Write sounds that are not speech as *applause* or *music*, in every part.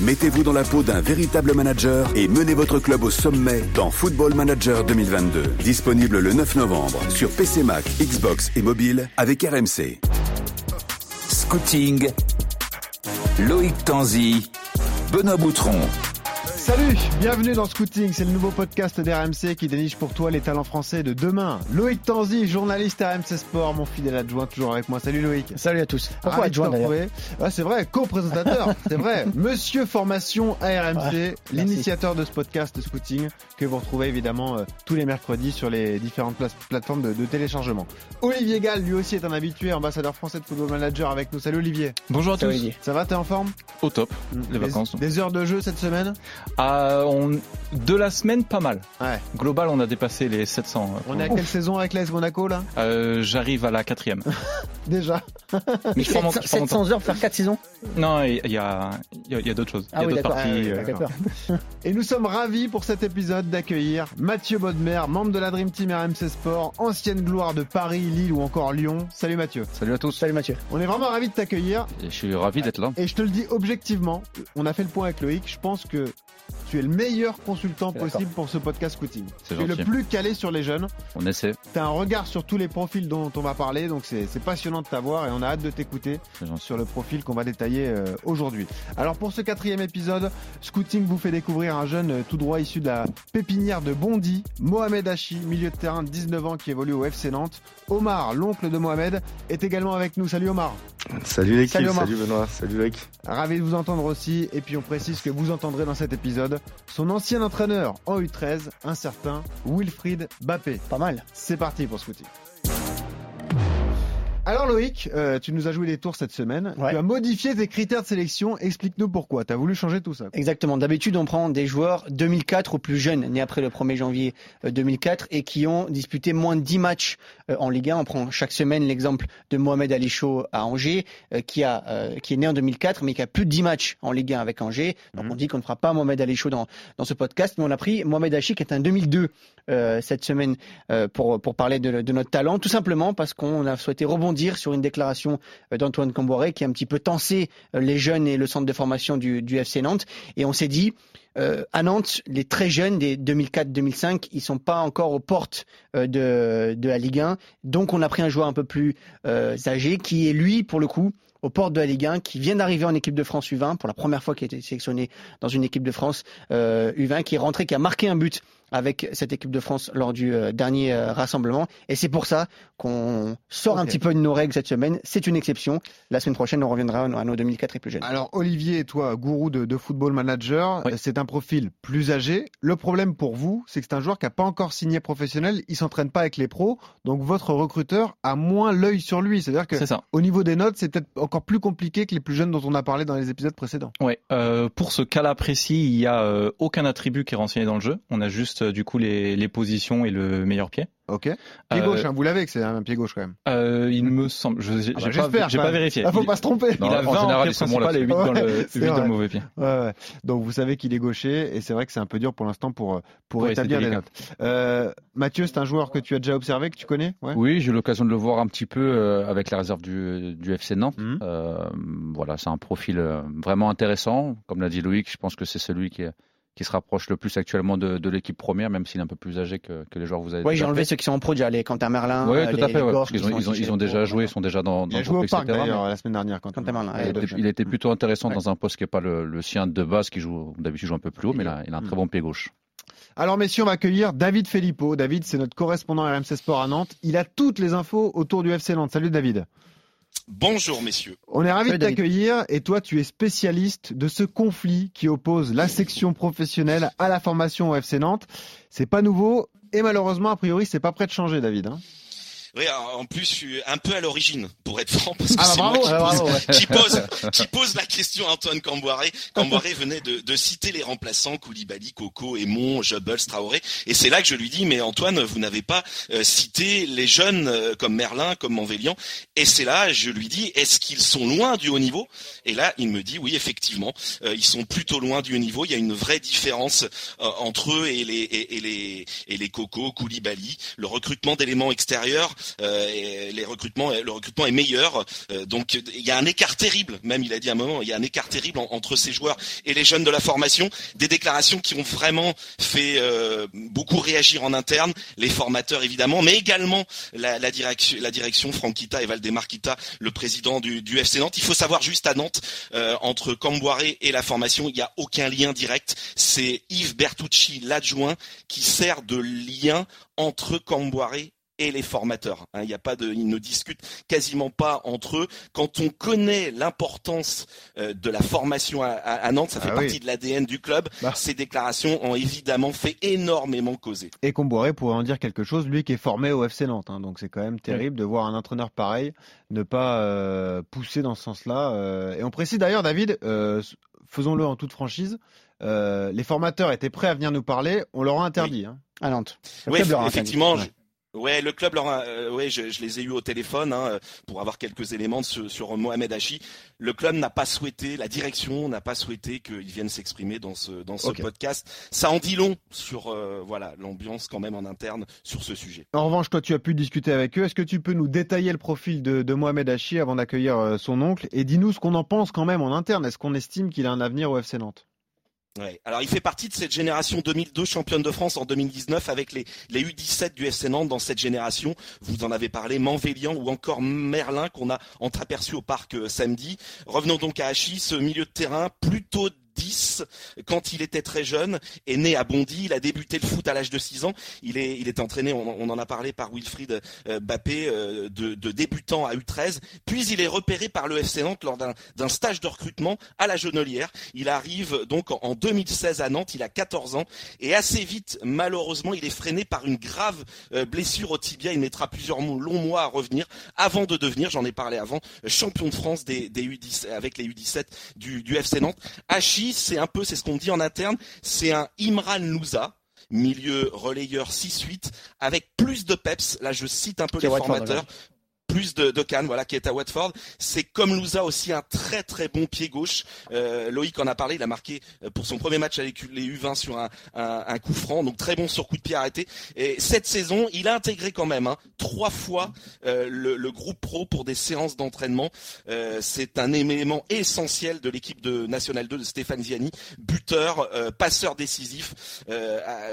Mettez-vous dans la peau d'un véritable manager et menez votre club au sommet dans Football Manager 2022. Disponible le 9 novembre sur PC Mac, Xbox et mobile avec RMC. Scouting. Loïc Tanzi. Benoît Boutron. Salut, bienvenue dans Scouting, c'est le nouveau podcast d'RMC qui déniche pour toi les talents français de demain. Loïc Tanzi, journaliste RMC Sport, mon fidèle adjoint toujours avec moi. Salut Loïc. Salut à tous. Pourquoi adjoint d'ailleurs ah, C'est vrai, co-présentateur, *laughs* c'est vrai. Monsieur Formation à RMC, l'initiateur de ce podcast de Scouting que vous retrouvez évidemment euh, tous les mercredis sur les différentes plateformes de, téléchargement. Olivier Gall, lui aussi est un habitué, ambassadeur français de Football Manager avec nous. Salut Olivier. Bonjour à tous. Olivier. Ça va, t'es en forme? Au top, mm. les vacances. Des heures de jeu cette semaine? Ah, on... De la semaine, pas mal. Ouais. Global, on a dépassé les 700. Euh, on est à quelle saison avec l'AS Monaco là? Euh, J'arrive à la quatrième. *laughs* Déjà. Mais 700, 700 heures pour faire 4 saisons? Non, il y a, y a, d'autres choses. Ah oui, d'accord. Euh, Et nous sommes ravis pour cet épisode d'accueillir Mathieu Bodmer, membre de la Dream Team RMC Sport, ancienne gloire de Paris, Lille ou encore Lyon. Salut Mathieu. Salut à tous. Salut Mathieu. On est vraiment ravis de t'accueillir. Je suis ravi d'être là. Et je te le dis objectivement, on a fait le point avec Loïc. Je pense que tu es le meilleur consultant possible pour ce podcast scouting. Tu es le plus calé sur les jeunes. On essaie. Tu as un regard sur tous les profils dont on va parler, donc c'est passionnant de t'avoir et on a hâte de t'écouter sur le profil qu'on va détailler euh, aujourd'hui. Alors pour ce quatrième épisode, Scouting vous fait découvrir un jeune euh, tout droit issu de la pépinière de Bondy, Mohamed Hachi, milieu de terrain de 19 ans qui évolue au FC Nantes. Omar, l'oncle de Mohamed, est également avec nous. Salut Omar. Salut l'équipe, salut, salut, Benoît, salut Loïc. Ravi de vous entendre aussi, et puis on précise que vous entendrez dans cet épisode son ancien entraîneur en U13, un certain Wilfried Bappé. Pas mal. C'est parti pour Scouting. Alors Loïc, euh, tu nous as joué des tours cette semaine. Tu as modifié tes critères de sélection. Explique-nous pourquoi. Tu as voulu changer tout ça. Exactement. D'habitude, on prend des joueurs 2004 ou plus jeunes, nés après le 1er janvier 2004 euh, et qui ont disputé moins de 10 matchs euh, en Ligue 1. On prend chaque semaine l'exemple de Mohamed Ali Chaud à Angers, qui, a, qui est né en 2004 mais qui a plus de 10 matchs en Ligue 1 avec Angers. Donc mhm. on dit qu'on ne fera pas Mohamed Ali Chaud dans, dans ce podcast, mais on a pris Mohamed Hachi qui est un 2002 cette semaine pour, pour parler de, de notre talent, tout simplement parce qu'on a souhaité rebondir dire sur une déclaration euh, d'Antoine Camboiré qui a un petit peu tensé euh, les jeunes et le centre de formation du, FC Nantes. Et on s'est dit, euh, à Nantes, les très jeunes des 2004-2005, ils sont pas encore aux portes de, la Ligue 1. Donc on a pris un joueur un peu plus âgé qui est lui, pour le coup, aux portes de la Ligue 1, qui vient d'arriver en équipe de France U20 pour la première fois qu'il a été sélectionné dans une équipe de France U20, qui est rentré, qui a marqué un but avec cette équipe de France lors du euh, dernier euh, rassemblement. Et c'est pour ça qu'on sort un petit peu de nos règles cette semaine. C'est une exception. La semaine prochaine, on reviendra à nos 2004 et plus jeunes. Alors Olivier, toi, gourou de, football manager, c'est un profil plus âgé. Le problème pour vous, c'est que c'est un joueur qui n'a pas encore signé professionnel. Il s'entraîne pas avec les pros, donc votre recruteur a moins l'œil sur lui. C'est-à-dire que au niveau des notes, c'est peut-être encore plus compliqué que les plus jeunes dont on a parlé dans les épisodes précédents. Oui. Euh, pour ce cas-là précis, il y a aucun attribut qui est renseigné dans le jeu. On a juste du coup les, les positions et le meilleur pied. Ok. Pied gauche, euh, hein, vous l'avez que c'est un pied gauche quand même. Euh, il me semble. Je j'ai ah bah, pas, pas, vérifié. Il faut pas se tromper. il a 20 en général, principal et 8 dans le, 8 dans le mauvais pied. Ouais, ouais. Donc vous savez qu'il est gaucher et c'est vrai que c'est un peu dur pour l'instant pour pour ouais, établir les notes. Euh, Mathieu, c'est un joueur que tu as déjà observé, que tu connais? Ouais Oui, j'ai eu l'occasion de le voir un petit peu euh, avec la réserve du, du FC Nantes. Mmh. Euh, voilà, c'est un profil euh, vraiment intéressant. Comme l'a dit Loïc, je pense que c'est celui qui est qui se rapproche le plus actuellement de, de l'équipe première, même s'il est un peu plus âgé que, que les joueurs que vous avez. Oui, j'ai enlevé ceux qui sont en pro déjà, les Quentin Merlin. Oui, tout à fait. parce ils, ont, ils, ont, ils ont déjà joué, ils sont déjà dans. Il a joué au parc d'ailleurs la semaine dernière. Quentin, Merlin. Il, été plutôt intéressant dans un poste qui n'est pas le, le, sien de base, qui joue d'habitude joue un peu plus haut, mais là, il a un très bon pied gauche. Alors messieurs, on va accueillir David Filippo. David, c'est notre correspondant RMC Sport à Nantes. Il a toutes les infos autour du FC Nantes. Salut David. Bonjour messieurs. On est ravis de t'accueillir et toi tu es spécialiste de ce conflit qui oppose la section professionnelle à la formation au FC Nantes. C'est pas nouveau et malheureusement a priori c'est pas prêt de changer David. Hein. Oui, en plus, je suis un peu à l'origine, pour être franc, parce que ah, c'est moi qui, pose, *laughs* qui, pose, la question à Antoine Camboiré. Camboiré venait de, de, citer les remplaçants Koulibaly, Coco, Aymon, Jebels, Traoré. Et c'est là que je lui dis, mais Antoine, vous n'avez pas euh, cité les jeunes euh, comme Merlin, comme Manvélian. Et c'est là, je lui dis, est-ce qu'ils sont loin du haut niveau? Et là, il me dit, oui, effectivement, euh, ils sont plutôt loin du haut niveau. Il y a une vraie différence entre eux et les, et, et les, et les Coco, Koulibaly. Le recrutement d'éléments extérieurs et les recrutements, le recrutement est meilleur. donc il y a un écart terrible, même il a dit à un moment, il y a un écart terrible entre ces joueurs et les jeunes de la formation. Des déclarations qui ont vraiment fait beaucoup réagir en interne, les formateurs évidemment, mais également la, direction, la Franquita et Valdemar Kita, le président du, du, FC Nantes. Il faut savoir juste à Nantes, euh, entre Camboiré et la formation, il n'y a aucun lien direct. C'est Yves Bertucci, l'adjoint, qui sert de lien entre Camboiré et les formateurs. Hein. Il n'y a pas de, ils ne discutent quasiment pas entre eux. Quand on connaît l'importance euh, de la formation à, Nantes, ça fait ah partie de l'ADN du club. Bah. Ces déclarations ont évidemment fait énormément causer. Et Comboiré pourrait en dire quelque chose, lui qui est formé au FC Nantes. Hein. donc c'est quand même terrible de voir un entraîneur pareil ne pas euh, pousser dans ce sens-là. Euh. et on précise d'ailleurs, David, faisons-le en toute franchise. les formateurs étaient prêts à venir nous parler, on leur a interdit hein. à Nantes. Oui, effectivement. Ouais, le club, leur euh, ouais, je, je, les ai eu au téléphone hein, pour avoir quelques éléments sur, sur Mohamed Hachi. Le club n'a pas souhaité, la direction n'a pas souhaité qu'ils viennent s'exprimer dans ce dans ce podcast. Ça en dit long sur euh, voilà l'ambiance quand même en interne sur ce sujet. En revanche, toi, tu as pu discuter avec eux. Est-ce que tu peux nous détailler le profil de, de Mohamed Hachi avant d'accueillir euh, son oncle? Et dis-nous ce qu'on en pense quand même en interne. Est-ce qu'on estime qu'il a un avenir au FC Nantes? Alors il fait partie de cette génération 2002 championne de France en 2019 avec les, les U17 du FC Nantes dans cette génération. Vous en avez parlé, Manvélian ou encore Merlin qu'on a entreaperçu au parc euh, samedi. Revenons donc à Achis, ce milieu de terrain plutôt 10 quand il était très jeune, est né à Bondy, il a débuté le foot à l'âge de 6 ans, il est, il est entraîné, on, en a parlé par Wilfried euh, Bappé, euh, de, débutant à U13, puis il est repéré par le FC Nantes lors d'un stage de recrutement à la Genelière. Il arrive donc en 2016 à Nantes, il a 14 ans, et assez vite, malheureusement, il est freiné par une grave euh, blessure au tibia, il mettra plusieurs longs mois à revenir, avant de devenir, j'en ai parlé avant, champion de France des, des U10, avec les U17 du, du FC Nantes. C'est un peu, c'est ce qu'on dit en interne, c'est un Imran Louza, milieu relayeur 6-8 avec plus de peps. Là, je cite un peu les formateurs plus de, de Cannes, voilà, qui est à Watford. C'est comme Louza aussi un très très bon pied gauche. Euh, Loïc en a parlé, il a marqué euh, pour son premier match avec les U20 sur un, coup franc, donc très bon sur coup de pied arrêté. Et cette saison, il a intégré quand même hein, trois fois euh, le, groupe pro pour des séances d'entraînement. C'est un élément essentiel de l'équipe de National 2 de Stéphane Ziani, buteur, passeur décisif.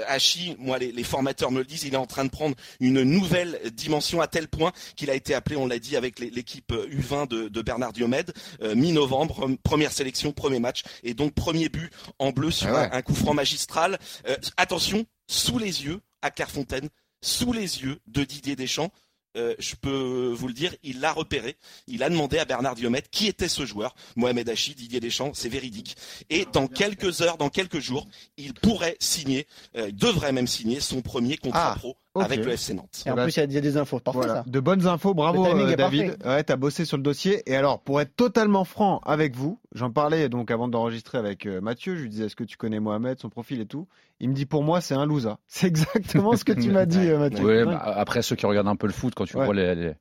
Hachi, moi les, les formateurs me le disent, il est en train de prendre une nouvelle dimension à tel point qu'il a été appelé, on l'a dit, avec l'équipe U20 de, Bernard Diomède, euh, mi-novembre, première sélection, premier match, et donc premier but en bleu sur ah un, coup franc magistral. Euh, attention, sous les yeux, à Clairefontaine, sous les yeux de Didier Deschamps, euh, je peux vous le dire, il l'a repéré. Il a demandé à Bernard Diomède qui était ce joueur. Mohamed Hachi, Didier Deschamps, c'est véridique. Et dans quelques heures, dans quelques jours, il pourrait signer, il devrait même signer son premier contrat ah. pro avec le FC Nantes. Et en plus, il y, a des infos. Parfois, ça. De bonnes infos. Bravo, euh, David. Ouais, t'as bossé sur le dossier. Et alors, pour être totalement franc avec vous, j'en parlais donc avant d'enregistrer avec euh, Mathieu. Je lui disais, est-ce que tu connais Mohamed, son profil et tout? Il me dit, pour moi, c'est un loser. *laughs* C'est exactement ce que tu m'as *laughs* dit, euh, Mathieu. Oui, bah, après, ceux qui regardent un peu le foot, quand tu vois les,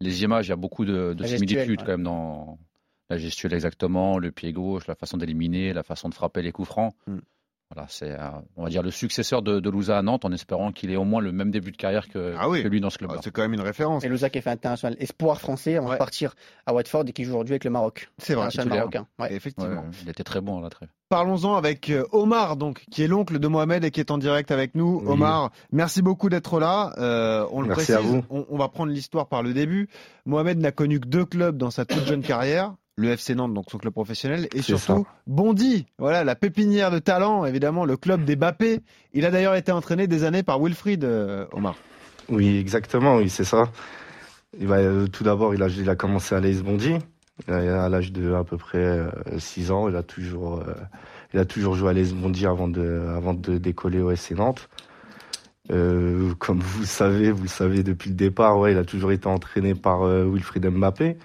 les, images, il y a beaucoup de, de similitudes quand même dans la gestuelle exactement, le pied gauche, la façon d'éliminer, la façon de frapper les coups francs. Mm. Voilà, c'est, on va dire, le successeur de, de Louza à Nantes en espérant qu'il ait au moins le même début de carrière que, ah lui dans ce club. Ah, c'est quand même une référence. Et Louza qui est fait international espoir français on va partir à Watford et qui joue aujourd'hui avec le Maroc. C'est vrai, marocain. Effectivement. il était très bon à la trêve. Parlons-en avec euh, Omar, donc, qui est l'oncle de Mohamed et qui est en direct avec nous. Omar, merci beaucoup d'être là. Euh, on le précise, On, on va prendre l'histoire par le début. Mohamed n'a connu que deux clubs dans sa toute jeune carrière le FC Nantes, donc son club professionnel, et surtout Bondy, voilà la pépinière de talent, évidemment le club des Bappé. Il a d'ailleurs été entraîné des années par Wilfried euh, Omar. Oui, exactement, oui, c'est ça. Il va, euh, tout d'abord, il a, il a commencé à l'AS Bondy, à l'âge de à peu près 6 euh, ans. Il a toujours, il a toujours joué à l'AS Bondy avant de, avant de décoller au FC Nantes. comme vous le savez, vous le savez depuis le départ, ouais, il a toujours été entraîné par Wilfried Mbappé.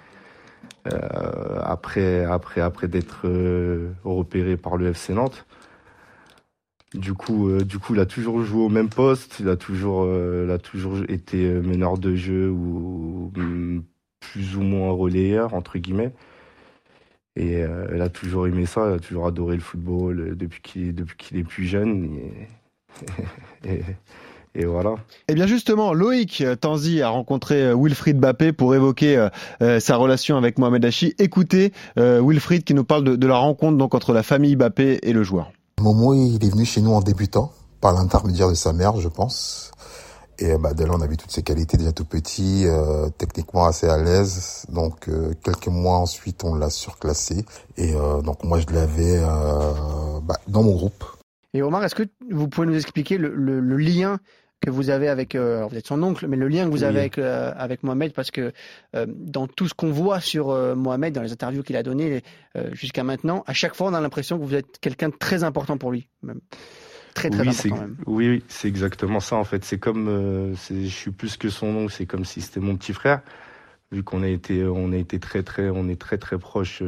Euh, après, après, après d'être euh, repéré par le FC Nantes. Du coup, euh, du coup, il a toujours joué au même poste. Il a toujours, il toujours été meneur de jeu ou mm, plus ou moins relayeur entre guillemets. Et il a toujours aimé ça. Il a toujours adoré le football depuis qu'il depuis est plus jeune. Et *laughs* voilà. Et eh bien justement, Loïc Tanzi a rencontré Wilfried Bappé pour évoquer sa relation avec Mohamed Hachi. Écoutez Wilfried qui nous parle de, de, la rencontre donc entre la famille Bappé et le joueur. Momo, il est venu chez nous en débutant, par l'intermédiaire de sa mère, je pense. Et bah, dès là, on a vu toutes ses qualités déjà tout petit, euh, techniquement assez à l'aise. Donc euh, quelques mois ensuite, on l'a surclassé. Et euh, donc moi, je l'avais euh, bah, dans mon groupe. Et Omar, est-ce que vous pouvez nous expliquer le, le, le lien que vous avez avec, euh, alors vous êtes son oncle, mais le lien que vous avez avec, euh, avec Mohamed, parce que euh, dans tout ce qu'on voit sur Mohamed, dans les interviews qu'il a données jusqu'à maintenant, à chaque fois on a l'impression que vous êtes quelqu'un de très important pour lui. Même. Très, très oui, important même. Oui, oui c'est exactement ça en fait. C'est comme, je suis plus que son oncle, c'est comme si c'était mon petit frère, vu qu'on a été, on a été très, très, on est très, très proches.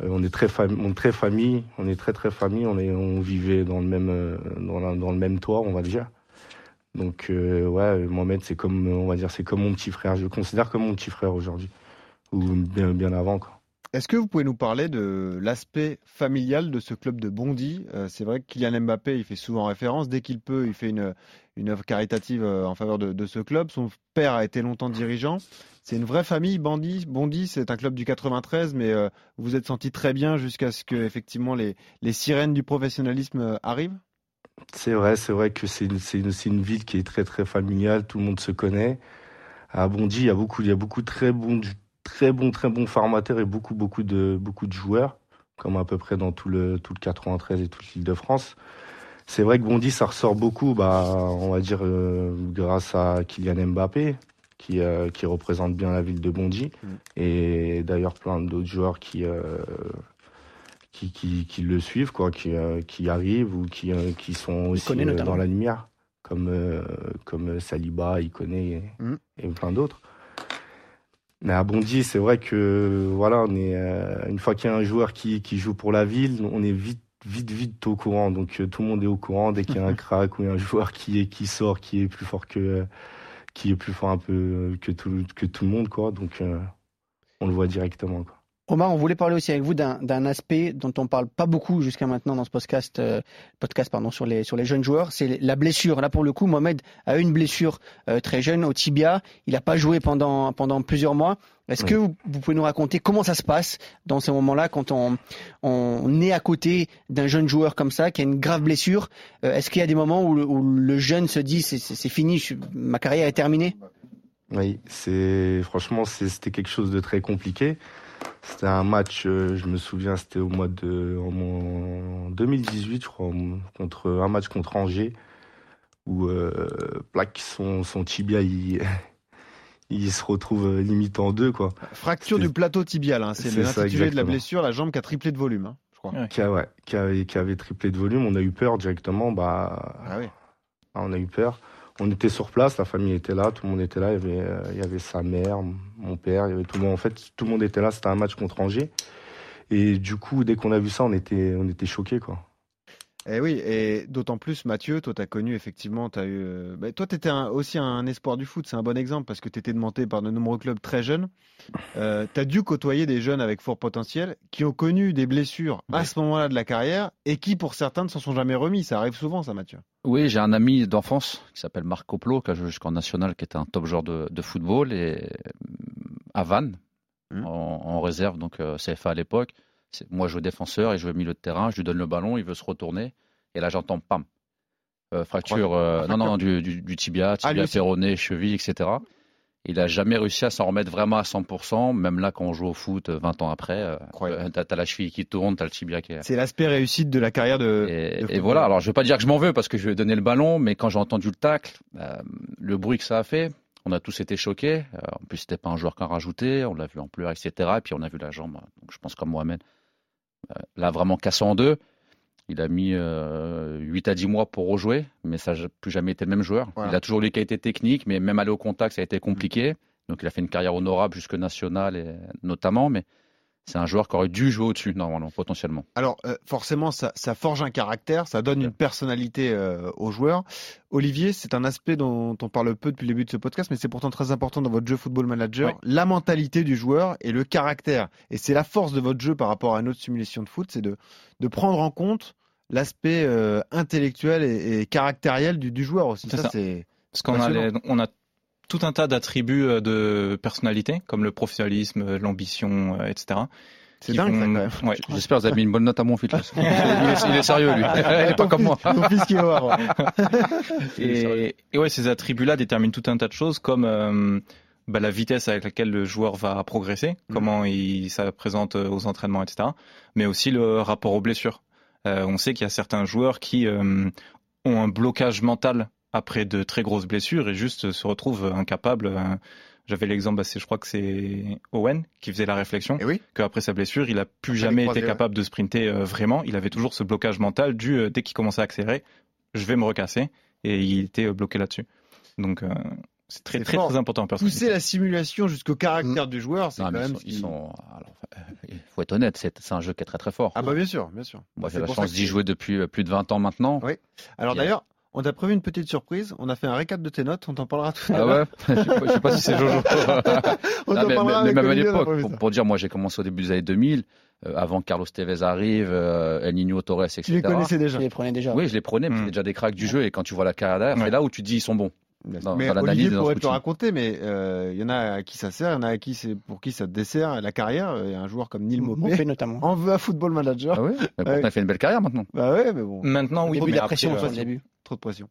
on est très, fami on est très famille, on est très très famille, on est, on vivait dans le même, dans, dans le même toit, on va dire. Donc euh, ouais, Mohamed, c'est comme, on va dire, c'est comme mon petit frère. Je le considère comme mon petit frère aujourd'hui, ou bien, bien avant. Est-ce que vous pouvez nous parler de l'aspect familial de ce club de Bondy? Euh, C'est vrai que Kylian Mbappé, il fait souvent référence. Dès qu'il peut, il fait une, une œuvre caritative euh, en faveur de, ce club. Son père a été longtemps dirigeant. C'est une vraie famille, Bondy. Bondy, c'est un club du 93, mais euh, vous vous êtes senti très bien jusqu'à ce que effectivement les, les sirènes du professionnalisme arrivent? C'est vrai, c'est vrai que c'est une, une, une, ville qui est très très familiale, tout le monde se connaît. À Bondy, il y a beaucoup, il y a beaucoup de très bons, très bons, très bons formateurs et beaucoup, beaucoup de, beaucoup de joueurs, comme à peu près dans tout le, tout le 93 et toute l'île de France. C'est vrai que Bondy, ça ressort beaucoup, bah, on va dire, euh, grâce à Kylian Mbappé, qui, euh, qui représente bien la ville de Bondy, mmh. et d'ailleurs plein d'autres joueurs qui, euh, qui, qui, qui, le suivent, quoi, qui, euh, qui arrivent ou qui, euh, qui sont aussi euh, dans la lumière, comme, comme Saliba, il connaît mm. et, plein d'autres. Mais à Bondy, c'est vrai que voilà, on est une fois qu'il y a un joueur qui, qui joue pour la ville, on est vite vite vite au courant. Donc tout le monde est au courant dès qu'il y a un *laughs* crack ou un joueur qui est qui sort, qui est plus fort que qui est plus fort un peu que tout que tout le monde quoi. Donc on le voit directement quoi. Omar, on voulait parler aussi avec vous d'un aspect dont on parle pas beaucoup jusqu'à maintenant dans ce podcast, euh, podcast pardon, sur les sur les jeunes joueurs, c'est la blessure. Là pour le coup, Mohamed a eu une blessure euh, très jeune au tibia. Il n'a pas joué pendant pendant plusieurs mois. Est-ce que vous, pouvez nous raconter comment ça se passe dans ces moments-là quand on, on est à côté d'un jeune joueur comme ça qui a une grave blessure? Euh, Est-ce qu'il y a des moments où, où le jeune se dit c'est fini, ma carrière est terminée? Oui, c'est franchement c'était quelque chose de très compliqué. C'était un match, euh, je me souviens, c'était au mois de en 2018, je crois, contre un match contre Angers où euh, plaque son, son tibia, il, *laughs* il se retrouve euh, limite en deux quoi. Fracture du plateau tibial, hein. c'est l'intitulé de la blessure, la jambe qui a triplé de volume, hein, je crois. Qui, a, ouais, qui, avait, qui avait triplé de volume, on a eu peur directement, bah, ah oui. on a eu peur on était sur place, la famille était là, tout le monde était là. Il y avait, il y avait sa mère, mon père, il y avait tout le monde. En fait, tout le monde était là. C'était un match contre Angers. Et du coup, dès qu'on a vu ça, on était, on était choqués, quoi. Eh oui, et d'autant plus, Mathieu, toi, tu as connu effectivement, as eu, euh, bah, toi, tu étais aussi un espoir du foot, c'est un bon exemple parce que tu étais demandé par de nombreux clubs très jeunes. Euh, tu as dû côtoyer des jeunes avec fort potentiel qui ont connu des blessures à ce moment-là de la carrière et qui, pour certains, ne s'en sont jamais remis. Ça arrive souvent, ça, Mathieu. Oui, j'ai un ami d'enfance qui s'appelle Marc Coplo, qui a joué jusqu'en national, qui était un top joueur de, de football et à Vannes, mmh. en, en, réserve, donc euh, CFA à l'époque. Moi, je joue défenseur et je joue au milieu de terrain. Je lui donne le ballon, il veut se retourner. Et là, j'entends pam. Euh, fracture, euh, non, non, du, du, du tibia, ah, tibia ah, cheville, etc. Il a jamais réussi à s'en remettre vraiment à 100%, même là quand on joue au foot 20 ans après. Euh, t'as as la cheville qui tourne, t'as le tibia qui est... C'est l'aspect réussite de la carrière de... Et, et, voilà, alors je veux pas dire que je m'en veux parce que je vais donner le ballon, mais quand j'ai entendu le tacle, euh, le bruit que ça a fait, on a tous été choqués. Euh, en plus, c'était pas un joueur qu'un rajouté, on l'a vu en pleurs, etc. Et puis on a vu la jambe, donc je pense comme Mohamed, là vraiment cassé en deux. Il a mis euh, 8 à 10 mois pour rejouer, mais ça n'a plus jamais été le même joueur. Voilà. Il a toujours les qualités techniques, mais même aller au contact, ça a été compliqué. Donc il a fait une carrière honorable jusque nationale, et, notamment, mais c'est un joueur qui aurait dû jouer au-dessus, normalement, potentiellement. Alors, euh, forcément, ça, ça, forge un caractère, ça donne une personnalité euh, aux joueurs. Olivier, c'est un aspect dont on parle peu depuis le début de ce podcast, mais c'est pourtant très important dans votre jeu Football Manager. Ouais. La mentalité du joueur et le caractère. Et c'est la force de votre jeu par rapport à une autre simulation de foot, c'est de, de prendre en compte l'aspect intellectuel et, caractériel du, joueur aussi. Ça, c'est parce qu'on a, on a tout un tas d'attributs de personnalité, comme le professionnalisme, l'ambition, etc. C'est dingue, ça, quand même. Ouais. J'espère que vous avez mis une bonne note à mon fils. *laughs* il, est, sérieux, lui. *laughs* il est pas comme moi. Ton fils qui va *laughs* et, et, ouais, ces attributs-là déterminent tout un tas de choses, comme euh, bah, la vitesse avec laquelle le joueur va progresser, mm. comment il ça présente euh, aux entraînements, etc. Mais aussi le rapport aux blessures. Euh, on sait qu'il y a certains joueurs qui euh, ont un blocage mental après de très grosses blessures et juste se retrouvent incapables. Euh, j'avais l'exemple, je crois que c'est Owen qui faisait la réflexion, eh oui. qu'après sa blessure, il a plus jamais été capable de sprinter euh, vraiment. Il avait toujours ce blocage mental du euh, dès qu'il commençait à accélérer, je vais me recasser, et il était bloqué là-dessus. Donc c'est très très, très important. Pousser la simulation jusqu'au caractère mmh. du joueur, c'est quand même. Ils sont, il faut être honnête, c'est un jeu qui est très très fort. Ah bah bien sûr, bien sûr. Moi j'ai la chance d'y jouer depuis plus de 20 ans maintenant. Oui. Alors d'ailleurs, on t'a prévu une petite surprise. On a fait un récap de tes notes. On t'en parlera tout à ah l'heure. Ah ouais? Je sais pas si c'est Jojo. *laughs* on t'en parlera mais, même à l'époque, pour, dire, moi j'ai commencé au début des années 2000. Euh, avant que Carlos Tevez arrive, euh, El Niño Torres, etc. Tu les connaissais déjà Je les prenais déjà. Oui, je les prenais, mais c'était déjà des cracks du jeu. Et quand tu vois la carrière derrière, c'est là où tu dis ils sont bons. Dans, mais dans Olivier pourrait te raconter, mais il euh, y en a à qui ça sert, il y en a à qui c'est pour qui ça dessert la carrière. Il y a un joueur comme Neil Mopé, notamment. En veut à Football Manager. Ah oui, mais pourtant, il fait une belle carrière maintenant. Bah ouais, mais bon. Maintenant, oui, mais la pression au début trop de pression.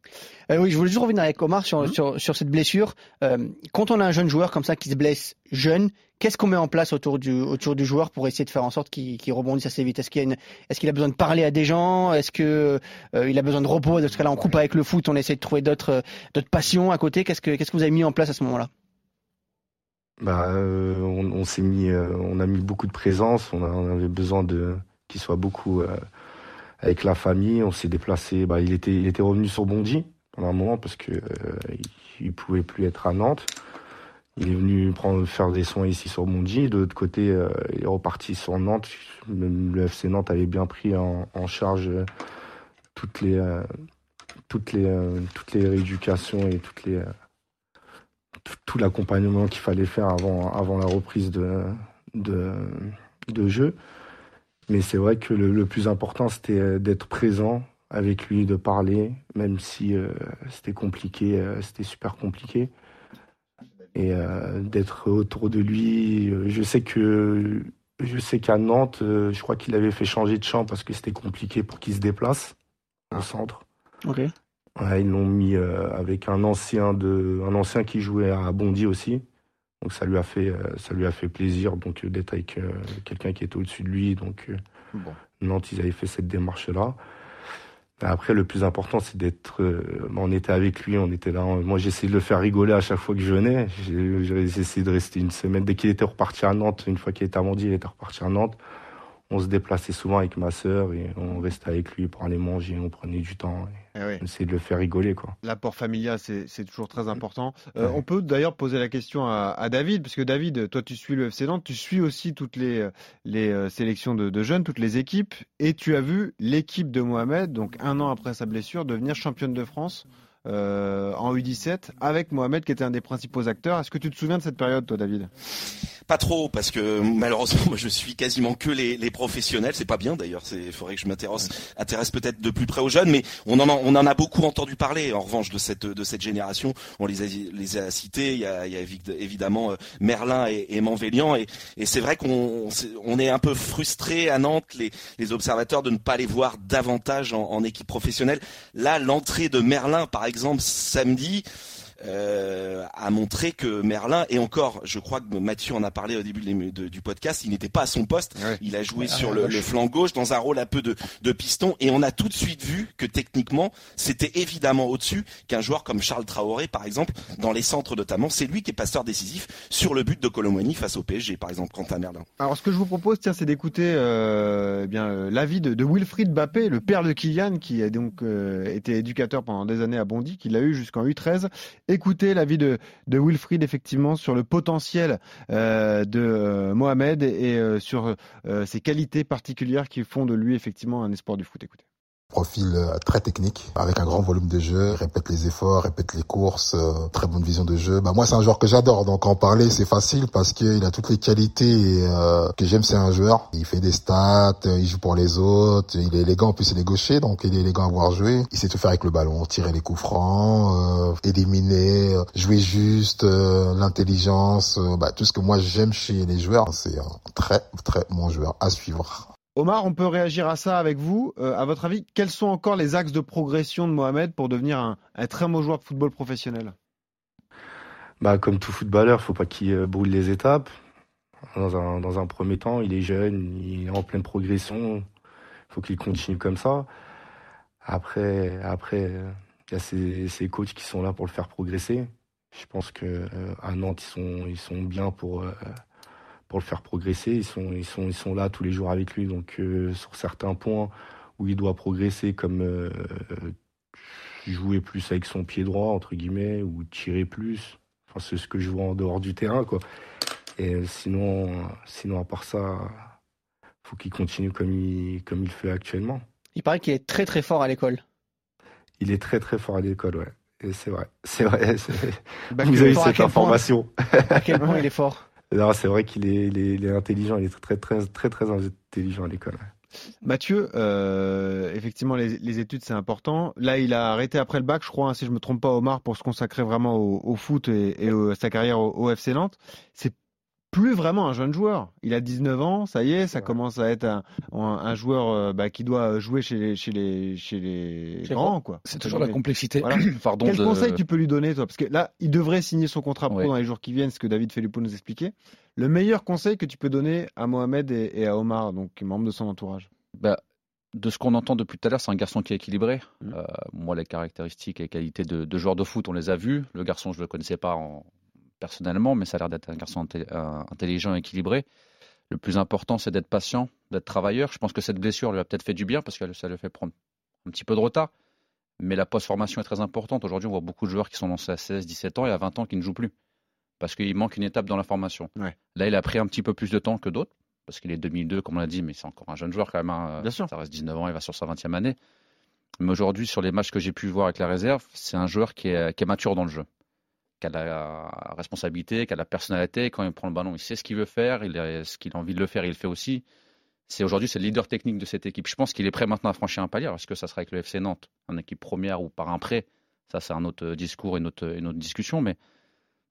Euh, oui, je voulais juste revenir avec Omar sur, sur, sur, cette blessure. Euh, quand on a un jeune joueur comme ça qui se blesse jeune, qu'est-ce qu'on met en place autour du, autour du joueur pour essayer de faire en sorte qu'il rebondisse assez vite? Est-ce qu'il a, est qu'il a besoin de parler à des gens? Est-ce qu'il euh, a besoin de repos? Parce que là, on coupe avec le foot, on essaie de trouver d'autres passions à côté. Qu'est-ce que, vous avez mis en place à ce moment-là? Bah, euh, on, on s'est mis, euh, on a mis beaucoup de présence. On, a, on avait besoin de qu'il soit beaucoup avec la famille. On s'est déplacé. Bah, il était, il était revenu sur Bondy pendant un moment parce que euh, il, pouvait plus être à Nantes. Il est venu prendre, faire des soins ici sur Bondy. De l'autre côté, euh, il est reparti sur Nantes. le FC Nantes avait bien pris en, charge euh, toutes les, toutes les, toutes les rééducations et toutes les, tout, l'accompagnement qu'il fallait faire avant, avant la reprise de, de, de jeu. Mais c'est vrai que le, plus important, c'était euh, d'être présent avec lui, de parler, même si euh, c'était compliqué, euh, c'était super compliqué. Et d'être autour de lui. Je sais que je sais qu'à Nantes, je crois qu'il avait fait changer de champ parce que c'était compliqué pour qu'il se déplace au centre. Ok. ils l'ont mis avec un ancien de, un ancien qui jouait à Bondy aussi. Donc ça lui a fait, euh, ça lui a fait plaisir donc d'être avec euh, quelqu'un qui était au-dessus de lui. Donc euh, bon. Nantes, ils avaient fait cette démarche-là. Après, le plus important, c'est d'être. on était avec lui, on était là. Moi, j'essayais de le faire rigoler à chaque fois que je venais. J'ai essayé de rester une semaine. Dès qu'il était reparti à Nantes, une fois qu'il était à Mondi, il était reparti à Nantes on se déplaçait souvent avec ma sœur et on restait avec lui pour aller manger, on prenait du temps. Et eh On essayait de le faire rigoler. quoi. L'apport familial, c'est toujours très important. Euh, on peut d'ailleurs poser la question à, David, parce que David, toi tu suis le FC Nantes, tu suis aussi toutes les, les euh, sélections de, jeunes, toutes les équipes, et tu as vu l'équipe de Mohamed, donc un an après sa blessure, devenir championne de France. Euh, en U17 avec Mohamed qui était un des principaux acteurs. Est-ce que tu te souviens de cette période, toi, David? Pas trop, parce que malheureusement, *laughs* moi, je suis quasiment que les, les professionnels. C'est pas bien d'ailleurs. Il faudrait que je m'intéresse, intéresse peut-être de plus près aux jeunes, mais on en, a, beaucoup entendu parler. En revanche, de cette génération, on les a, cités. Il y a, évidemment euh, Merlin et, et Manvélian, et, c'est vrai qu'on on est un peu frustré à Nantes, les, observateurs, de ne pas les voir davantage en équipe professionnelle. Là, l'entrée de Merlin, par exemple exemple samedi euh, a montré que Merlin et encore, je crois que Mathieu en a parlé au début du podcast, il n'était pas à son poste. Il a joué sur le, flanc gauche dans un rôle un peu de, de, piston et on a tout de suite vu que techniquement c'était évidemment au-dessus qu'un joueur comme Charles Traoré par exemple dans les centres notamment. C'est lui qui est passeur décisif sur le but de Colomani face au PSG par exemple à Merlin. Alors ce que je vous propose, tiens, c'est d'écouter euh, eh bien euh, l'avis de, de, Wilfried Bappé, le père de Kylian, qui a donc euh, été éducateur pendant des années à Bondy, qui l'a eu jusqu'en U13 écouter l'avis de, Wilfried effectivement sur le potentiel euh, de euh, Mohamed et euh, sur ses qualités particulières qui font de lui effectivement un espoir du foot. Écoutez. Profil euh, très technique, avec un grand volume de jeu, répète les efforts, répète les courses, euh, très bonne vision de jeu. Bah moi c'est un joueur que j'adore, donc en parler c'est facile parce qu'il a toutes les qualités euh, que j'aime. C'est un joueur. Il fait des stats, il joue pour les autres, il est élégant, en plus il est gaucher, donc il est élégant à voir jouer. Il sait tout faire avec le ballon, tirer les coups francs, éliminer, jouer juste, l'intelligence, bah, tout ce que moi j'aime chez les joueurs. C'est un très très bon joueur à suivre. Omar, on peut réagir à ça avec vous. Euh, à votre avis, quels sont encore les axes de progression de Mohamed pour devenir un, très bon joueur de football professionnel? Bah, Comme tout footballeur, il faut pas qu'il euh, brûle les étapes. Dans un, premier temps, il est jeune, il est en pleine progression. Il faut qu'il continue comme ça. Après, après, il y a ces, coachs qui sont là pour le faire progresser. Je pense qu'à euh, Nantes, ils sont, ils sont bien pour pour le faire progresser. Ils sont, ils sont, ils sont là tous les jours avec lui. Donc euh, sur certains points où il doit progresser, comme euh, jouer plus avec son pied droit entre guillemets ou tirer plus. Enfin, c'est ce que je vois en dehors du terrain, quoi. Et sinon, sinon à part ça, faut qu'il continue comme il, comme il fait actuellement. Il paraît qu'il est très très fort à l'école. Il est très très fort à l'école, ouais. Et c'est vrai, c'est vrai. Bah, Vous avez cette information. à quel point il est fort *laughs* c'est vrai qu'il est, intelligent, il est très, très, très, très intelligent à l'école. Mathieu, euh, effectivement, les, études, c'est important. Là, il a arrêté après le bac, je crois, hein, si je me trompe pas, Omar, pour se consacrer vraiment au, foot et, à sa carrière au, au FC Nantes. C'est plus vraiment un jeune joueur. Il a 19 ans, ça y est, ça commence à être un, joueur euh, bah, qui doit jouer chez les, chez les, chez les grands. quoi. C'est toujours la complexité. *coughs* Pardon Quel conseil tu peux lui donner, toi? Parce que là, il devrait signer son contrat pro dans les jours qui viennent, ce que David Filippo nous expliquait. Le meilleur conseil que tu peux donner à Mohamed et, à Omar, donc membre de son entourage? Bah, de ce qu'on entend depuis tout à l'heure, c'est un garçon qui est équilibré. Mmh. Euh, moi, les caractéristiques et qualités de, de, joueur de foot, on les a vues. Le garçon, je ne le connaissais pas en, personnellement, mais ça a l'air d'être un garçon intelligent et équilibré. Le plus important, c'est d'être patient, d'être travailleur. Je pense que cette blessure lui a peut-être fait du bien parce que ça lui fait prendre un petit peu de retard. Mais la post-formation est très importante. Aujourd'hui, on voit beaucoup de joueurs qui sont lancés à 16, 17 ans et à 20 ans qui ne jouent plus parce qu'il manque une étape dans la formation. Là, il a pris un petit peu plus de temps que d'autres parce qu'il est 2002, comme on l'a dit, mais c'est encore un jeune joueur quand même. Hein. Bien sûr. Ça reste 19 ans, il va sur sa 20e année. Mais aujourd'hui, sur les matchs que j'ai pu voir avec la réserve, c'est un joueur qui est mature dans le jeu qui a la responsabilité, qui a la personnalité. Quand il prend le ballon, il sait ce qu'il veut faire, il a ce qu'il a envie de le faire, il le fait aussi. C'est aujourd'hui c'est le leader technique de cette équipe. Je pense qu'il est prêt maintenant à franchir un palier. Est-ce que ça sera avec le FC Nantes, en équipe première ou par un prêt? Ça, c'est un autre discours et une autre, discussion. Mais,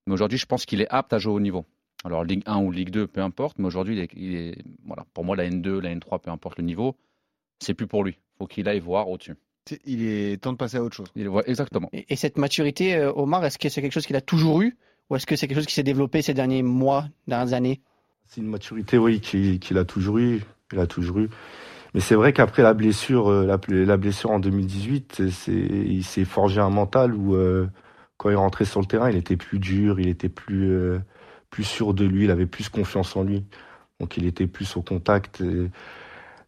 aujourd'hui, je pense qu'il est apte à jouer au niveau. Alors Ligue 1 ou Ligue 2, peu importe. Mais aujourd'hui, pour moi, la N2, la N3, peu importe le niveau, c'est plus pour lui. Il faut qu'il aille voir au-dessus. Il est temps de passer à autre chose. Il, exactement. Et, cette maturité, euh, Omar, est-ce que c'est quelque chose qu'il a toujours eu ou est-ce que c'est quelque chose qui s'est développé ces derniers mois, dernières années? C'est une maturité, oui, qu'il a toujours eu. Il a toujours eu. Mais c'est vrai qu'après la blessure, euh, la, blessure en 2018, il s'est forgé un mental où, euh, quand il rentrait sur le terrain, il était plus dur, il était plus, plus sûr de lui, il avait plus confiance en lui. Donc il était plus au contact. Et,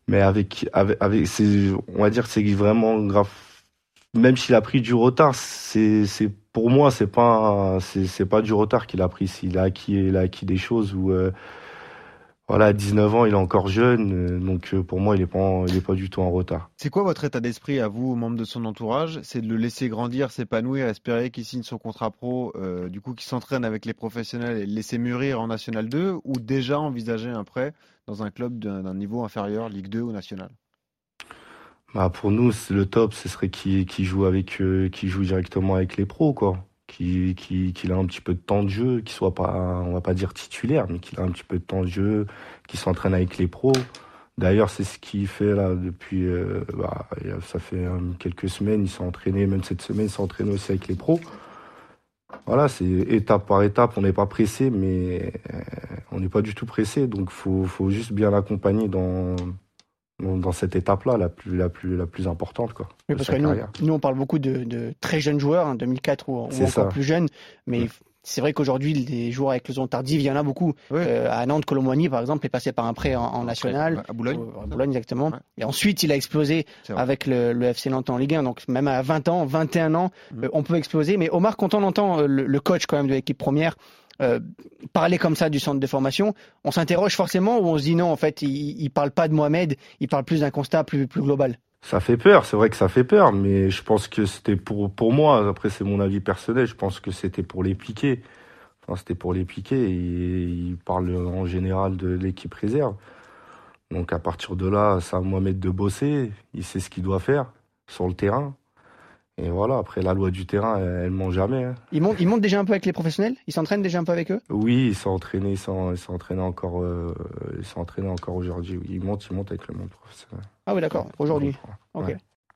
mais avec, avec, avec on va dire, c'est vraiment grave. Même s'il a pris du retard, c'est, c'est pour moi, c'est pas, c'est, pas du retard qu'il a pris. S'il a acquis, il a acquis des choses où, voilà, à 19 ans, il est encore jeune, euh, donc euh, pour moi, il est pas, il est pas du tout en retard. C'est quoi votre état d'esprit à vous, membres de son entourage? C'est de le laisser grandir, s'épanouir, espérer qu'il signe son contrat pro, du coup, qu'il s'entraîne avec les professionnels et le laisser mûrir en National 2, ou déjà envisager un prêt dans un club d'un niveau inférieur, Ligue 2 ou National? Bah pour nous, le top, ce serait qu'il joue avec, euh, joue directement avec les pros, quoi. Qu'il qui, a un petit peu de temps de jeu, qu'il soit pas, on va pas dire titulaire, mais qu'il a un petit peu de temps de jeu, qu'il s'entraîne avec les pros. D'ailleurs, c'est ce qu'il fait là depuis, euh, bah, ça fait euh, quelques semaines. Il s'est entraîné, même cette semaine, il s'est entraîné aussi avec les pros. Voilà, c'est étape par étape. On n'est pas pressé, mais euh, on n'est pas du tout pressé. Donc, faut, faut juste bien l'accompagner dans, dans cette étape-là, la plus, la, plus, la plus importante. Quoi, parce que nous, on parle beaucoup de, très jeunes joueurs, 2004 hein, ou, encore plus jeunes, mais c'est vrai qu'aujourd'hui, les joueurs avec leçon tardive, il y en a beaucoup. Euh, à Nantes, Colomboigny, par exemple, est passé par un prêt en, national. À Boulogne. À Boulogne, exactement. Et ensuite, il a explosé avec le, FC Nantes en Ligue 1. Donc, même à 20 ans, 21 ans, mm. euh, on peut exploser. Mais Omar, quand on entend euh, le, coach quand même de l'équipe première, parler comme ça du centre de formation, on s'interroge forcément ou on se dit non, en fait, il, ne parle pas de Mohamed, il parle plus d'un constat plus, plus global? Ça fait peur, c'est vrai que ça fait peur, mais je pense que c'était pour, pour moi, après c'est mon avis personnel, je pense que c'était pour les piquer. Enfin, c'était pour les il parle en général de l'équipe réserve. Donc à partir de là, c'est à Mohamed de bosser, il sait ce qu'il doit faire sur le terrain. Et voilà, après la loi du terrain, elle, ment jamais. Hein. Il, monte, il monte déjà un peu avec les professionnels? Il s'entraîne déjà un peu avec eux? Oui, il s'est entraîné, il s'est entraîné encore, euh, il encore aujourd'hui. Il monte, il monte avec le monde professionnel. Ah oui, d'accord, aujourd'hui.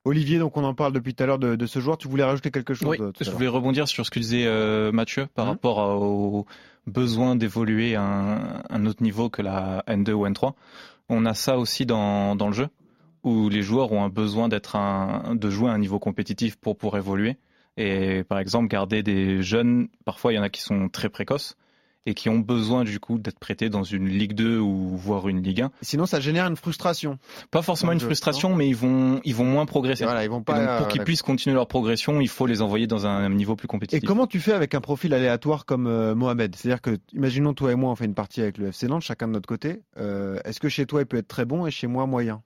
Olivier, donc on en parle depuis tout à l'heure de, ce joueur. Tu voulais rajouter quelque chose Oui, je voulais rebondir sur ce que disait euh, Mathieu par mmh. rapport au besoin d'évoluer à un, autre niveau que la N2 ou N3. On a ça aussi dans, dans le jeu où les joueurs ont un besoin d'être un, de jouer à un niveau compétitif pour pour évoluer. Et par exemple, garder des jeunes, parfois il y en a qui sont très précoces et qui ont besoin du coup d'être prêtés dans une Ligue 2 ou voire une Ligue 1. Sinon, ça génère une frustration. Pas forcément une frustration, mais ils vont ils vont moins progresser. Voilà, ils vont pas. pour qu'ils puissent continuer leur progression, il faut les envoyer dans un niveau plus compétitif. Et comment tu fais avec un profil aléatoire comme euh, Mohamed? C'est-à-dire que, imaginons toi et moi, on fait une partie avec le FC Nantes, chacun de notre côté. Euh, est-ce que chez toi il peut être très bon et chez moi moyen?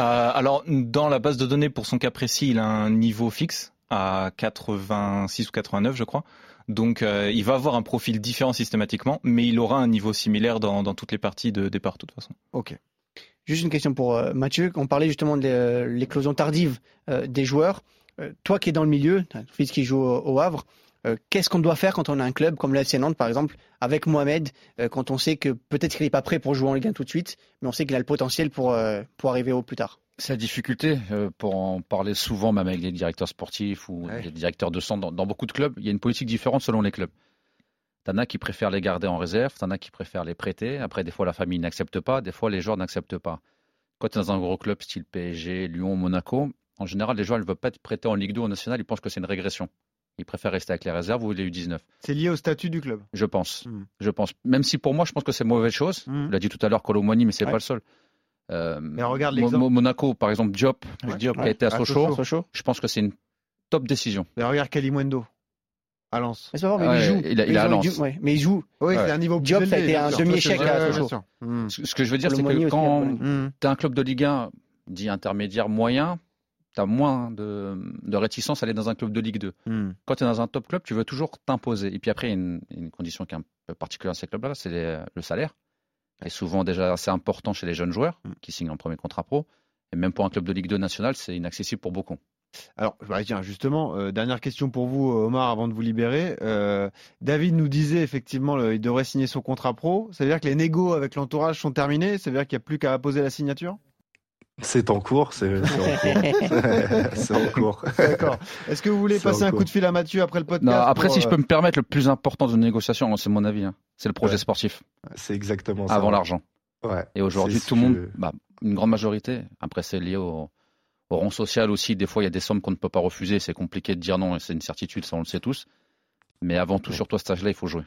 Euh, alors, dans la base de données, pour son cas précis, il a un niveau fixe à 86 ou 89, je crois. Donc, euh, il va avoir un profil différent systématiquement, mais il aura un niveau similaire dans, toutes les parties de départ, de toute façon. Ok. Juste une question pour euh, Mathieu. On parlait justement de l'éclosion tardive des joueurs. toi qui es dans le milieu, fils qui joue au Havre, euh, qu'est-ce qu'on doit faire quand on a un club comme l'FC Nantes, par exemple, avec Mohamed, euh, quand on sait que peut-être qu'il n'est pas prêt pour jouer en Ligue 1 tout de suite, mais on sait qu'il a le potentiel pour, euh, pour arriver au plus tard? C'est la difficulté, pour en parler souvent, même avec les directeurs sportifs ou les directeurs de centre, dans, beaucoup de clubs, il y a une politique différente selon les clubs. T'en as qui préfèrent les garder en réserve, t'en as qui préfèrent les prêter. Après, des fois, la famille n'accepte pas, des fois, les joueurs n'acceptent pas. Quand tu es dans un gros club style PSG, Lyon, Monaco, en général, les joueurs ne veulent pas être prêtés en Ligue 2 au national, ils pensent que c'est une régression. Il préfère rester avec les réserves ou les U19. C'est lié au statut du club Je pense. Hmm. Je pense. Même si pour moi, je pense que c'est mauvaise chose. Hmm. l'a dit tout à l'heure Colomani, mais c'est n'est pas le seul. Euh, mais regarde Monaco, par exemple, Diop, qui a été à Sochaux, je pense que c'est une top décision. Mais regarde Kalimundo à Lens. Mais il joue. Il, a, il à Lens. mais il joue. Oui, c'est un niveau plus Diop, ça a été un demi-échec à Sochaux. Hmm. Ce que je veux dire, c'est que quand tu as un club de Ligue 1 dit intermédiaire moyen, tu as moins de, réticence à aller dans un club de Ligue 2. Hmm. Quand tu es dans un top club, tu veux toujours t'imposer. Et puis après, il y a une, condition qui est un peu particulière dans ces clubs-là, c'est le salaire. Et souvent déjà assez important chez les jeunes joueurs hmm. qui signent un premier contrat pro. Et même pour un club de Ligue 2 national, c'est inaccessible pour beaucoup. Alors, bah, tiens, justement, euh, dernière question pour vous, Omar, avant de vous libérer. Euh, David nous disait effectivement qu'il devrait signer son contrat pro. Ça veut dire que les négos avec l'entourage sont terminés Ça veut dire qu'il n'y a plus qu'à poser la signature? C'est en cours, *laughs* c'est en cours. D'accord. Est-ce que vous voulez passer un coup de fil à Mathieu après le podcast Après, si je peux me permettre, le plus important de négociation, c'est mon avis, hein, c'est le projet sportif. C'est exactement ça. Avant l'argent. Ouais. Et aujourd'hui, tout le monde, bah, une grande majorité, après c'est lié au, rang social aussi, des fois il y a des sommes qu'on ne peut pas refuser, c'est compliqué de dire non, c'est une certitude, ça on le sait tous. Mais avant tout, surtout à cet âge-là, il faut jouer.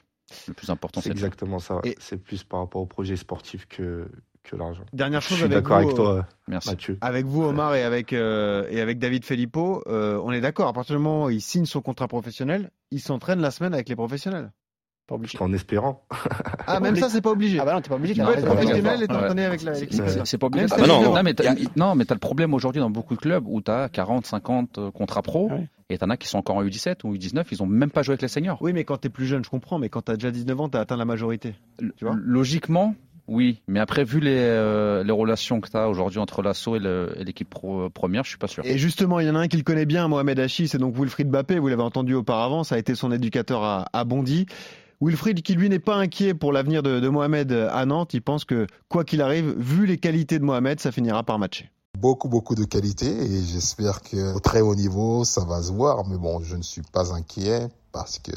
Le plus important, c'est exactement ça. C'est plus par rapport au projet sportif que, l'argent. Dernière chose Je suis d'accord avec toi, euh, Mathieu. Avec vous, Omar, et avec, euh, et avec David Filippo, euh, on est d'accord. À partir du moment où il signe son contrat professionnel, il s'entraîne la semaine avec les professionnels. Pas obligé. En espérant. Ah, même ça, c'est pas obligé. Ah, bah non, t'es pas obligé. Tu peux être professionnel et t'entraîner avec l'équipe. C'est pas obligé. Ah, bah non, non, mais t'as le problème aujourd'hui dans beaucoup de clubs où t'as 40, 50 contrats pro. Et t'en as qui sont encore en U17 ou U19, ils ont même pas joué avec les seniors. Oui, mais quand t'es plus jeune, je comprends, mais quand t'as déjà 19 ans, t'as atteint la majorité. Tu vois? Logiquement, oui, mais après, vu les, euh, relations que tu as aujourd'hui entre l'assaut et l'équipe première, je suis pas sûr. Et justement, il y en a un qui le connaît bien, Mohamed Hachi, c'est donc Wilfried Bappé, vous l'avez entendu auparavant, ça a été son éducateur à, à Bondy. Wilfried, qui lui n'est pas inquiet pour l'avenir de, de Mohamed à Nantes, il pense que quoi qu'il arrive, vu les qualités de Mohamed, ça finira par matcher beaucoup beaucoup de qualité et j'espère que au très haut niveau ça va se voir. Mais bon je ne suis pas inquiet parce que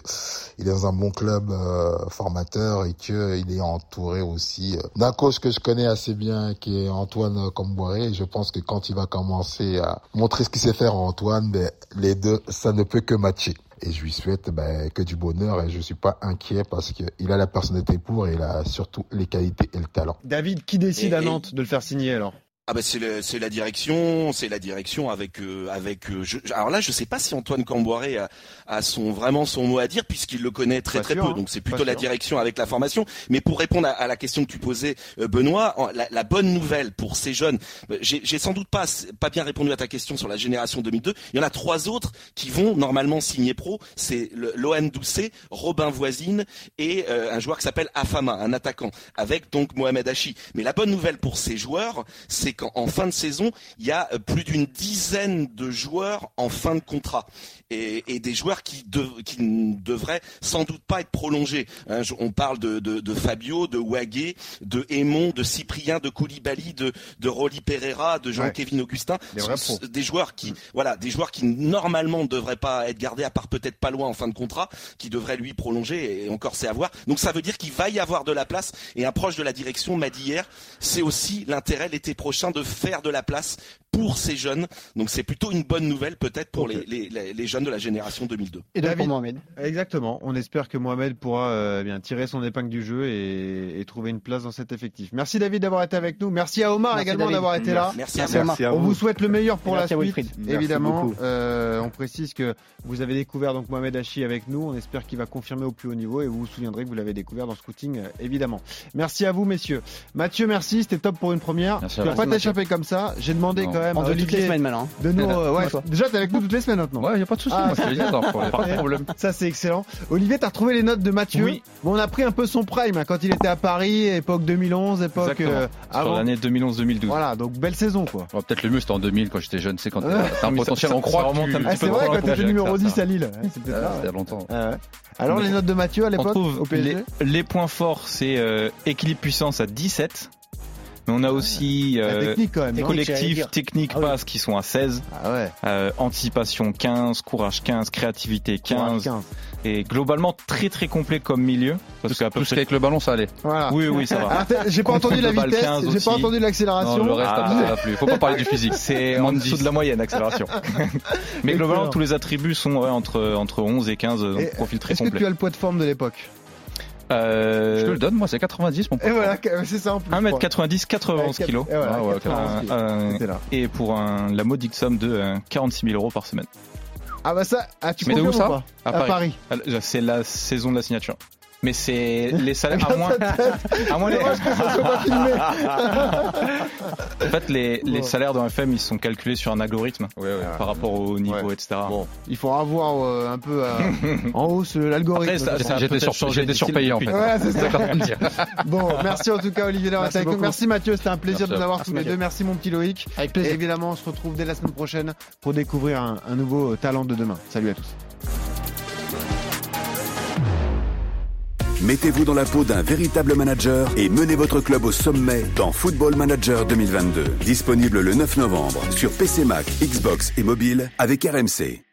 il est dans un bon club euh, formateur et que il est entouré aussi euh, d'un coach que je connais assez bien qui est Antoine Comboiré. Et je pense que quand il va commencer à montrer ce qu'il sait faire à Antoine ben, les deux ça ne peut que matcher. Et je lui souhaite ben, que du bonheur et je suis pas inquiet parce qu'il a la personnalité pour et il a surtout les qualités et le talent. David, qui décide à Nantes de le faire signer alors? Ah bah c'est la direction, c'est la direction avec euh, avec. Euh, alors là, je sais pas si Antoine Camboiré a, a, son vraiment son mot à dire puisqu'il le connaît très très peu. Hein. Donc c'est plutôt la direction avec la formation. Mais pour répondre à, la question que tu posais, euh, Benoît, la, la, bonne nouvelle pour ces jeunes, j'ai sans doute pas pas bien répondu à ta question sur la génération 2002. Il y en a trois autres qui vont normalement signer pro. C'est l'OM Doucet, Robin Voisine et un joueur qui s'appelle Afama, un attaquant, avec donc Mohamed Hachi. Mais la bonne nouvelle pour ces joueurs, c'est en fin de saison, il y a euh, plus d'une dizaine de joueurs en fin de contrat et, des joueurs qui, ne devraient sans doute pas être prolongés. Hein, on parle de, Fabio, de Wagué, de Aymon, de Cyprien, de Koulibaly, de, de Rolly Pereira, de Jean-Kévin Augustin. Des, joueurs qui, voilà, des joueurs qui normalement ne devraient pas être gardés, à part peut-être pas loin en fin de contrat, qui devraient lui prolonger, et encore c'est à voir. Donc ça veut dire qu'il va y avoir de la place, et un proche de la direction m'a dit hier, c'est aussi l'intérêt l'été prochain de faire de la place pour ces jeunes. Donc c'est plutôt une bonne nouvelle peut-être pour les, les, les, jeunes de la génération 2002. Et David, Mohamed. Exactement. On espère que Mohamed pourra euh, bien tirer son épingle du jeu et, et, trouver une place dans cet effectif. Merci David d'avoir été avec nous. Merci à Omar également d'avoir été là. Merci, à, Omar. On vous souhaite le meilleur pour la suite. Évidemment, euh, on précise que vous avez découvert donc Mohamed Hachi avec nous. On espère qu'il va confirmer au plus haut niveau et vous vous souviendrez que vous l'avez découvert dans Scouting euh, évidemment. Merci à vous messieurs. Mathieu, merci. C'était top pour une première. Tu vas pas t'échapper comme ça. J'ai demandé quand même. On veut toutes les semaines maintenant. De nous, *laughs* euh, ouais, déjà, t'es avec nous toutes les semaines maintenant. Ouais, y a pas de souci. Ah, pas de problème. Ça, c'est excellent. Olivier, t'as retrouvé les notes de Mathieu. Oui. Bon, on a pris un peu son prime hein, quand il était à Paris, époque 2011, époque euh, avant. l'année 2011-2012. Voilà, donc belle saison, quoi. Peut-être le mieux, c'était en 2000 quand j'étais jeune. C'est quand t'as un potentiel, on croit. Ah, c'est vrai, quand t'étais numéro 10 à Lille. C'était il y a longtemps. Alors, les notes de Mathieu à l'époque au PSG Les points forts, c'est euh, équilibre puissance à 17 on a aussi euh, collectif, technique, ah passe qui sont à 16. Ah ouais. euh, anticipation 15, courage 15, créativité 15, Et globalement très très complet comme milieu. Parce qu'à peu près... le ballon ça allait. Voilà. Oui oui ça va. J'ai pas entendu la vitesse, j'ai pas entendu l'accélération. Le reste ah. ça plus. Faut pas parler du physique. *laughs* C'est en dessous de la moyenne accélération. *laughs* Mais globalement tous les attributs sont ouais, entre entre 11 et 15 donc profil très complet. Est-ce que tu as le poids de forme de l'époque? Euh... Je te le donne, moi c'est 90 mon. Et voilà, c'est ça en plus. 1m90, 91 kg. Et, voilà, ah ouais, euh, et pour un, la modique somme de 46 euh, 000 euros par semaine. Ah bah ça, ah, tu Mais où ça à Paris. À Paris. C'est la saison de la signature mais c'est les *laughs* salaires à moins à moins les... *laughs* en fait les, les salaires dans FM ils sont calculés sur un algorithme par rapport au niveau etc bon. Il faut avoir euh, un peu euh, *laughs* en hausse l'algorithme. J'étais sur, surpayé en fait. Ouais, c'est ça. bon merci en tout cas Olivier d'avoir été avec nous. merci Mathieu c'était un plaisir de vous avoir tous les deux. Merci mon petit Loïc. Avec plaisir. Et évidemment on se retrouve dès la semaine prochaine pour découvrir un, un nouveau talent de demain. Salut à tous Mettez-vous dans la peau d'un véritable manager et menez votre club au sommet dans Football Manager 2022. Disponible le 9 novembre sur PC Mac, Xbox et mobile avec RMC.